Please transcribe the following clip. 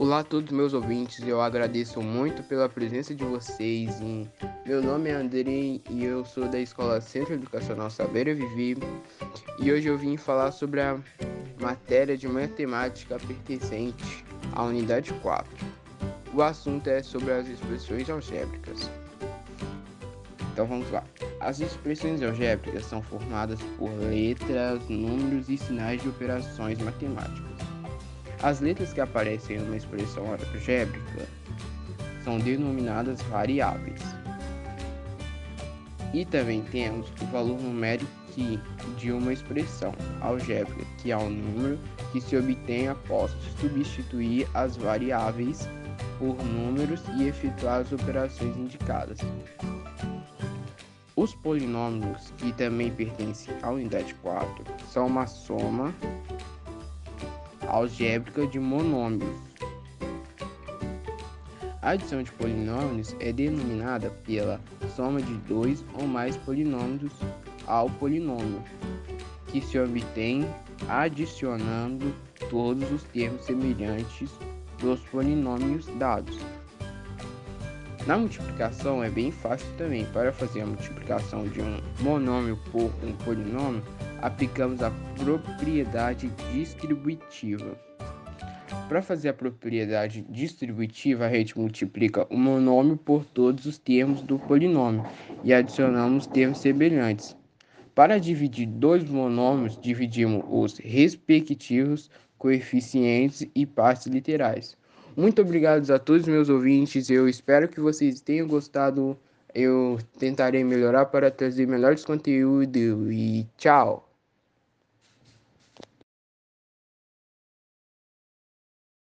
Olá a todos meus ouvintes, eu agradeço muito pela presença de vocês. Meu nome é Andrei e eu sou da Escola Centro Educacional Saber e Viver. E hoje eu vim falar sobre a matéria de matemática pertencente à unidade 4. O assunto é sobre as expressões algébricas. Então vamos lá. As expressões algébricas são formadas por letras, números e sinais de operações matemáticas. As letras que aparecem em uma expressão algébrica são denominadas variáveis. E também temos o valor numérico de uma expressão algébrica, que é o número que se obtém após substituir as variáveis por números e efetuar as operações indicadas. Os polinômios, que também pertencem à unidade 4, são uma soma algébrica de monômios. A adição de polinômios é denominada pela soma de dois ou mais polinômios ao polinômio, que se obtém adicionando todos os termos semelhantes dos polinômios dados. Na multiplicação é bem fácil também. Para fazer a multiplicação de um monômio por um polinômio, aplicamos a propriedade distributiva. Para fazer a propriedade distributiva, a gente multiplica o monômio por todos os termos do polinômio e adicionamos termos semelhantes. Para dividir dois monômios, dividimos os respectivos coeficientes e partes literais. Muito obrigado a todos meus ouvintes. Eu espero que vocês tenham gostado. Eu tentarei melhorar para trazer melhores conteúdos e tchau.